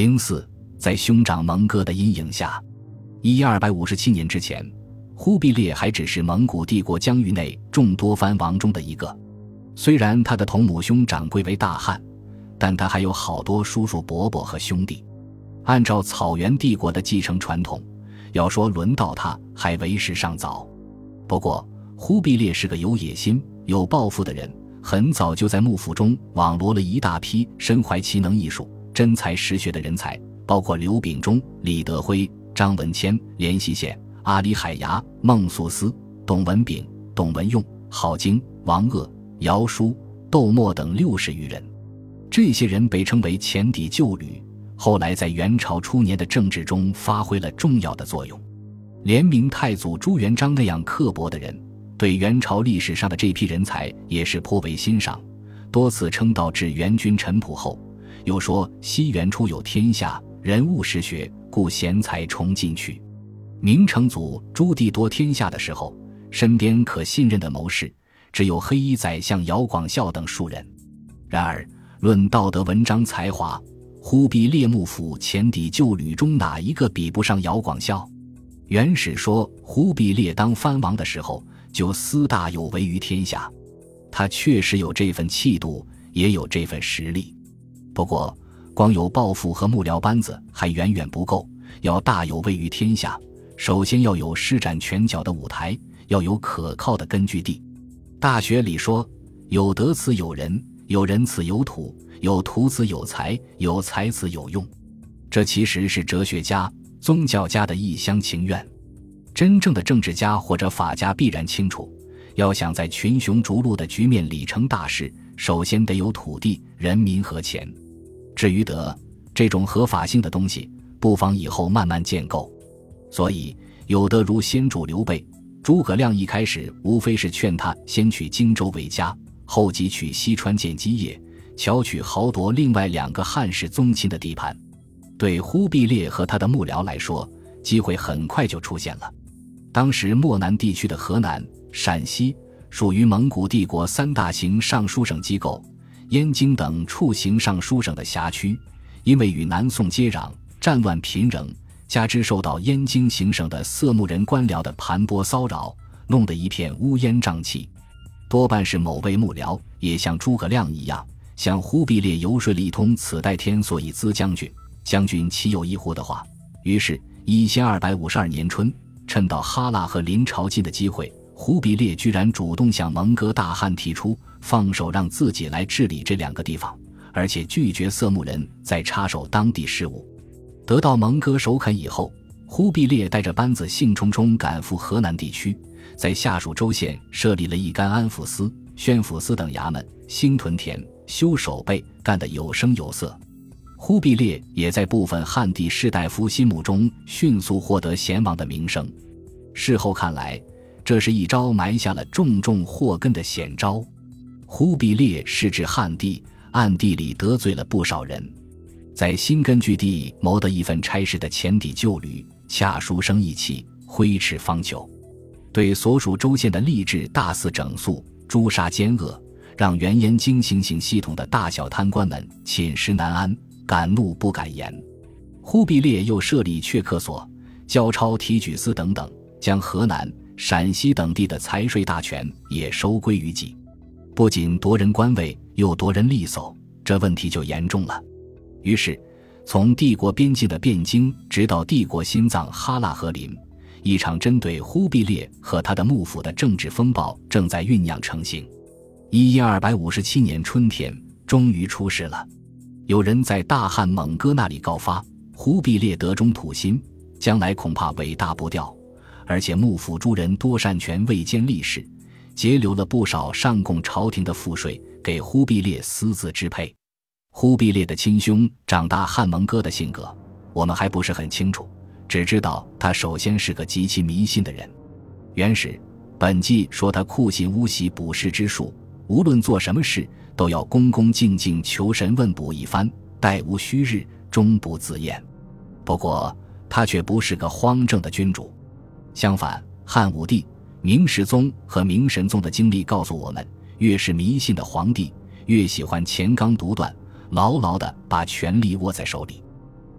零四，在兄长蒙哥的阴影下，一二百五十七年之前，忽必烈还只是蒙古帝国疆域内众多藩王中的一个。虽然他的同母兄长贵为大汗，但他还有好多叔叔伯伯和兄弟。按照草原帝国的继承传统，要说轮到他，还为时尚早。不过，忽必烈是个有野心、有抱负的人，很早就在幕府中网罗了一大批身怀奇能艺术、真才实学的人才，包括刘秉忠、李德辉、张文谦、连锡宪、阿里海牙、孟素思、董文炳、董文用、郝经、王鄂、姚舒、窦默等六十余人。这些人被称为前敌旧旅。后来在元朝初年的政治中发挥了重要的作用，连明太祖朱元璋那样刻薄的人，对元朝历史上的这批人才也是颇为欣赏，多次称道至元君陈朴后，又说西元初有天下人物实学，故贤才重进取。明成祖朱棣夺天下的时候，身边可信任的谋士只有黑衣宰相姚广孝等数人，然而论道德文章才华。忽必烈幕府前敌旧旅中哪一个比不上姚广孝？元史说，忽必烈当藩王的时候就私大有为于天下，他确实有这份气度，也有这份实力。不过，光有抱负和幕僚班子还远远不够，要大有位于天下，首先要有施展拳脚的舞台，要有可靠的根据地。大学里说：“有德此有人，有人此有土。”有徒子有才，有才子有用，这其实是哲学家、宗教家的一厢情愿。真正的政治家或者法家必然清楚，要想在群雄逐鹿的局面里成大事，首先得有土地、人民和钱。至于德这种合法性的东西，不妨以后慢慢建构。所以，有的如先主刘备、诸葛亮，一开始无非是劝他先取荆州为家，后即取西川建基业。巧取豪夺另外两个汉室宗亲的地盘，对忽必烈和他的幕僚来说，机会很快就出现了。当时漠南地区的河南、陕西属于蒙古帝国三大行尚书省机构，燕京等处行尚书省的辖区，因为与南宋接壤，战乱频仍，加之受到燕京行省的色目人官僚的盘剥骚扰，弄得一片乌烟瘴气。多半是某位幕僚也像诸葛亮一样。向忽必烈游说了一通，此代天所以资将军，将军岂有一乎的话。于是，一千二百五十二年春，趁到哈拉和临朝近的机会，忽必烈居然主动向蒙哥大汗提出放手让自己来治理这两个地方，而且拒绝色目人再插手当地事务。得到蒙哥首肯以后，忽必烈带着班子兴冲冲赶赴河南地区，在下属州县设立了一干安抚司、宣抚司等衙门，兴屯田。修守备干得有声有色，忽必烈也在部分汉地士大夫心目中迅速获得贤王的名声。事后看来，这是一招埋下了重重祸根的险招。忽必烈是指汉地，暗地里得罪了不少人，在新根据地谋得一份差事的前底旧旅，恰书生意气，挥斥方遒，对所属州县的吏治大肆整肃，诛杀奸恶。让原燕京行刑系统的大小贪官们寝食难安，敢怒不敢言。忽必烈又设立阙客所、交钞提举司等等，将河南、陕西等地的财税大权也收归于己。不仅夺人官位，又夺人利叟，这问题就严重了。于是，从帝国边境的汴京，直到帝国心脏哈拉和林，一场针对忽必烈和他的幕府的政治风暴正在酝酿成型。一一二百五十七年春天，终于出事了。有人在大汉蒙哥那里告发，忽必烈德中土心，将来恐怕尾大不掉。而且幕府诸人多擅权未兼利事，截留了不少上供朝廷的赋税给忽必烈私自支配。忽必烈的亲兄长大汉蒙哥的性格，我们还不是很清楚，只知道他首先是个极其迷信的人。原始本纪说他酷信巫习卜筮之术。无论做什么事，都要恭恭敬敬求神问卜一番，待无虚日，终不自厌。不过，他却不是个荒政的君主。相反，汉武帝、明世宗和明神宗的经历告诉我们，越是迷信的皇帝，越喜欢乾纲独断，牢牢地把权力握在手里。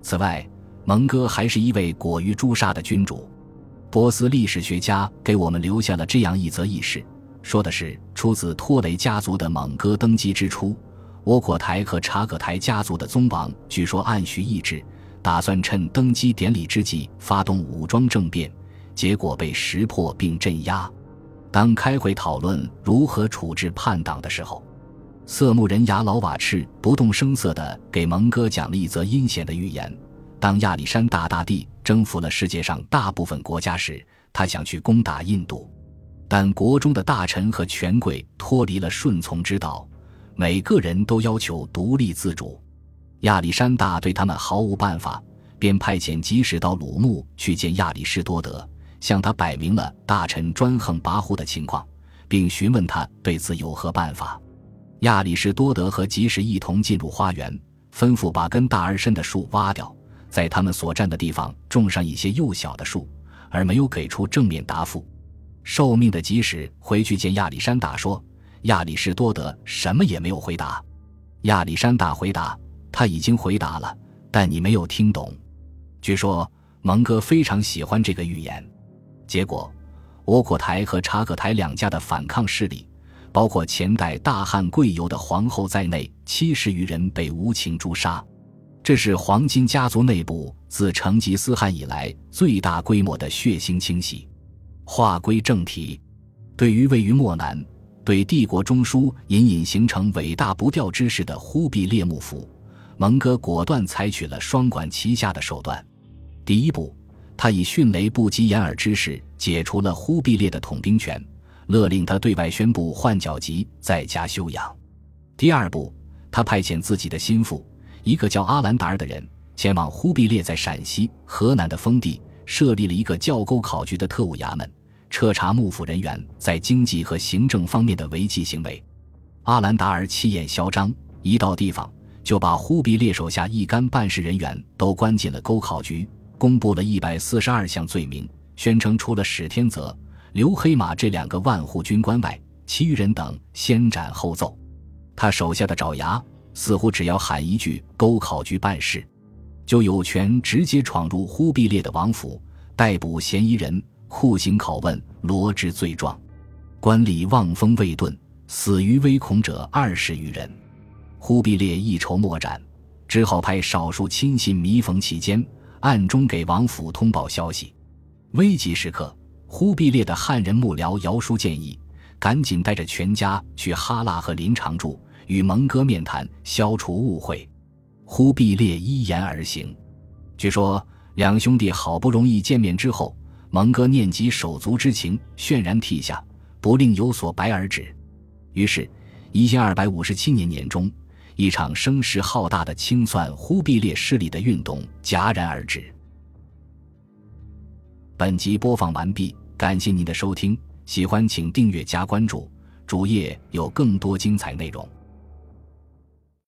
此外，蒙哥还是一位果于诛杀的君主。波斯历史学家给我们留下了这样一则轶事，说的是出自托雷家族的蒙哥登基之初，窝阔台和察葛台家族的宗王据说暗许意志，打算趁登基典礼之际发动武装政变，结果被识破并镇压。当开会讨论如何处置叛党的时候，色目人牙老瓦赤不动声色地给蒙哥讲了一则阴险的预言。当亚历山大大帝征服了世界上大部分国家时，他想去攻打印度，但国中的大臣和权贵脱离了顺从之道，每个人都要求独立自主。亚历山大对他们毫无办法，便派遣吉使到鲁木去见亚里士多德，向他摆明了大臣专横跋扈的情况，并询问他对此有何办法。亚里士多德和吉使一同进入花园，吩咐把根大而深的树挖掉。在他们所站的地方种上一些幼小的树，而没有给出正面答复。受命的吉使回去见亚历山大，说：“亚里士多德什么也没有回答。”亚历山大回答：“他已经回答了，但你没有听懂。”据说蒙哥非常喜欢这个预言。结果，窝阔台和察葛台两家的反抗势力，包括前代大汉贵由的皇后在内七十余人被无情诛杀。这是黄金家族内部自成吉思汗以来最大规模的血腥清洗。话归正题，对于位于漠南、对帝国中枢隐隐形成伟大不掉之势的忽必烈幕府，蒙哥果断采取了双管齐下的手段。第一步，他以迅雷不及掩耳之势解除了忽必烈的统兵权，勒令他对外宣布换角籍，在家休养。第二步，他派遣自己的心腹。一个叫阿兰达尔的人前往忽必烈在陕西、河南的封地，设立了一个教沟考局的特务衙门，彻查幕府人员在经济和行政方面的违纪行为。阿兰达尔气焰嚣张，一到地方就把忽必烈手下一干办事人员都关进了沟考局，公布了一百四十二项罪名，宣称除了史天泽、刘黑马这两个万户军官外，其余人等先斩后奏。他手下的爪牙。似乎只要喊一句“沟考局办事”，就有权直接闯入忽必烈的王府，逮捕嫌疑人，酷刑拷问，罗织罪状。官吏望风未顿，死于微恐者二十余人。忽必烈一筹莫展，只好派少数亲信弥缝其间，暗中给王府通报消息。危急时刻，忽必烈的汉人幕僚姚叔建议，赶紧带着全家去哈腊和林长住。与蒙哥面谈，消除误会。忽必烈依言而行。据说两兄弟好不容易见面之后，蒙哥念及手足之情，泫然涕下，不令有所白而止。于是，一千二百五十七年年中，一场声势浩大的清算忽必烈势力的运动戛然而止。本集播放完毕，感谢您的收听，喜欢请订阅加关注，主页有更多精彩内容。